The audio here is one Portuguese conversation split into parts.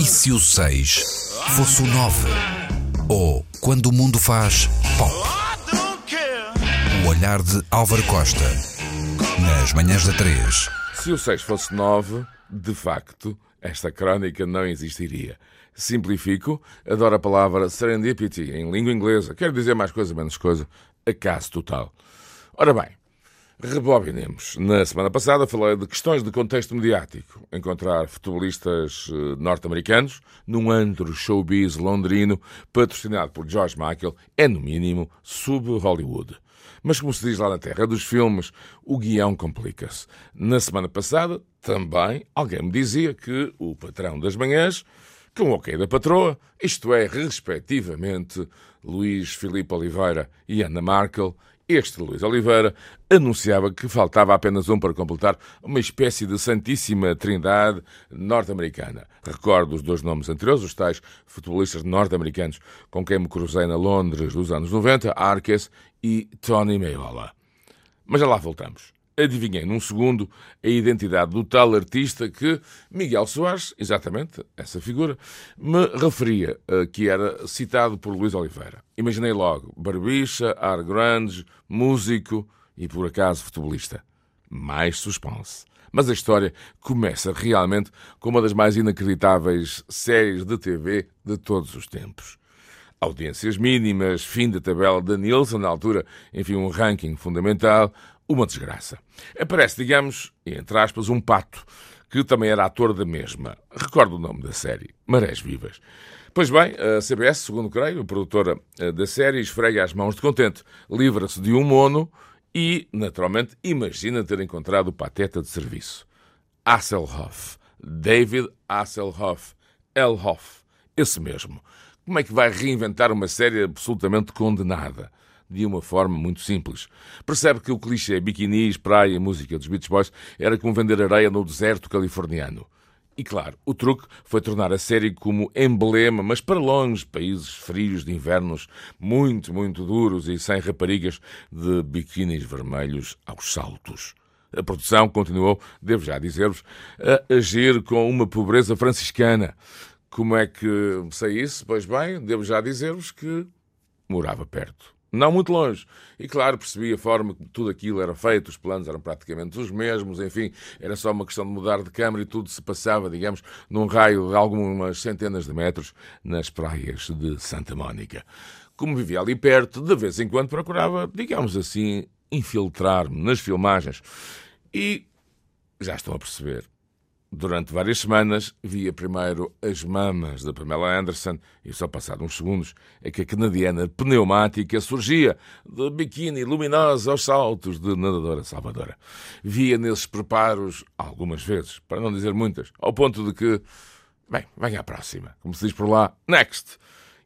E se o 6 fosse o 9? Ou quando o mundo faz pop? O olhar de Álvaro Costa. Nas manhãs da 3. Se o 6 fosse 9, de facto, esta crónica não existiria. Simplifico, adoro a palavra serendipity em língua inglesa. Quero dizer mais coisa, menos coisa. Acaso total. Ora bem, Rebobinemos. Na semana passada falei de questões de contexto mediático. Encontrar futebolistas eh, norte-americanos num antro showbiz londrino patrocinado por George Michael é, no mínimo, sub-Hollywood. Mas, como se diz lá na terra dos filmes, o guião complica-se. Na semana passada, também, alguém me dizia que o patrão das manhãs, com o ok da patroa, isto é, respectivamente, Luís Filipe Oliveira e Ana Markel, este Luís Oliveira anunciava que faltava apenas um para completar uma espécie de Santíssima Trindade norte-americana. Recordo os dois nomes anteriores, os tais futebolistas norte-americanos com quem me cruzei na Londres dos anos 90, Arques e Tony Meiola. Mas já lá voltamos adivinhei num segundo a identidade do tal artista que Miguel Soares, exatamente essa figura, me referia, eh, que era citado por Luís Oliveira. Imaginei logo barbicha, ar grande, músico e, por acaso, futebolista. Mais suspense. Mas a história começa realmente com uma das mais inacreditáveis séries de TV de todos os tempos. Audiências mínimas, fim da tabela da Nielsen, na altura, enfim, um ranking fundamental, uma desgraça. Aparece, digamos, entre aspas, um pato, que também era ator da mesma. Recordo o nome da série, Marés Vivas. Pois bem, a CBS, segundo creio, a produtora eh, da série, esfrega as mãos de contente, livra-se de um mono e, naturalmente, imagina ter encontrado o pateta de serviço. Hasselhoff. David Hasselhoff. Elhoff. Esse mesmo. Como é que vai reinventar uma série absolutamente condenada? de uma forma muito simples. Percebe que o clichê biquinis, praia e música dos Beach Boys era como vender areia no deserto californiano. E claro, o truque foi tornar a série como emblema, mas para longe, países frios de invernos muito, muito duros e sem raparigas de biquínis vermelhos aos saltos. A produção continuou, devo já dizer-vos, a agir com uma pobreza franciscana. Como é que sei isso? Pois bem, devo já dizer-vos que morava perto. Não muito longe. E claro, percebi a forma como tudo aquilo era feito, os planos eram praticamente os mesmos, enfim, era só uma questão de mudar de câmara e tudo se passava, digamos, num raio de algumas centenas de metros nas praias de Santa Mónica. Como vivia ali perto, de vez em quando procurava, digamos assim, infiltrar-me nas filmagens. E já estão a perceber, Durante várias semanas via primeiro as mamas da Pamela Anderson e só passado uns segundos é que a canadiana pneumática surgia de biquíni luminosa aos saltos de nadadora salvadora. Via nesses preparos algumas vezes, para não dizer muitas, ao ponto de que, bem, venha à próxima, como se diz por lá, next.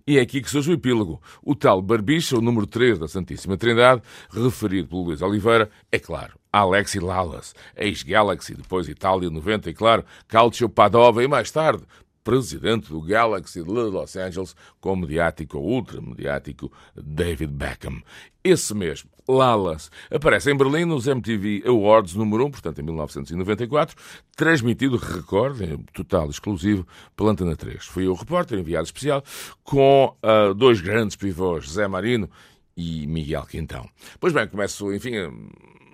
E é aqui que surge o epílogo. O tal Barbicha, o número 3 da Santíssima Trindade, referido pelo Luís Oliveira, é claro, Alexi Lalas, ex-Galaxy, depois Itália 90 e, claro, Calcio Padova e mais tarde presidente do Galaxy de Los Angeles, com o mediático ou ultramediático David Beckham. Esse mesmo, Lalas, aparece em Berlim nos MTV Awards número 1, portanto em 1994, transmitido, recordem, total exclusivo, pela Antena 3. Fui o repórter, enviado especial, com uh, dois grandes pivôs, Zé Marino e Miguel Quintão. Pois bem, começo, enfim,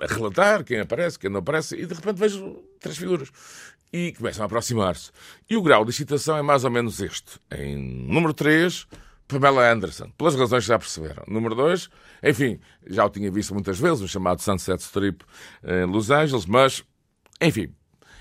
a relatar quem aparece, quem não aparece, e de repente vejo três figuras e começam a aproximar-se. E o grau de excitação é mais ou menos este. Em número 3, Pamela Anderson, pelas razões que já perceberam. Número 2, enfim, já o tinha visto muitas vezes, no chamado Sunset Strip em Los Angeles, mas, enfim,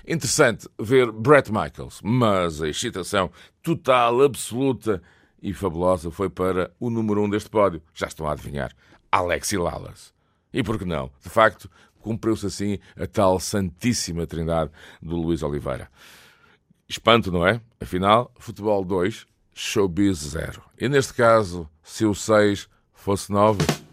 interessante ver Brett Michaels, mas a excitação total, absoluta e fabulosa foi para o número 1 um deste pódio. Já estão a adivinhar. Alexi Lalas. E por que não? De facto, cumpriu-se assim a tal santíssima trindade do Luís Oliveira. Espanto, não é? Afinal, futebol 2, showbiz 0. E neste caso, se o 6 fosse 9.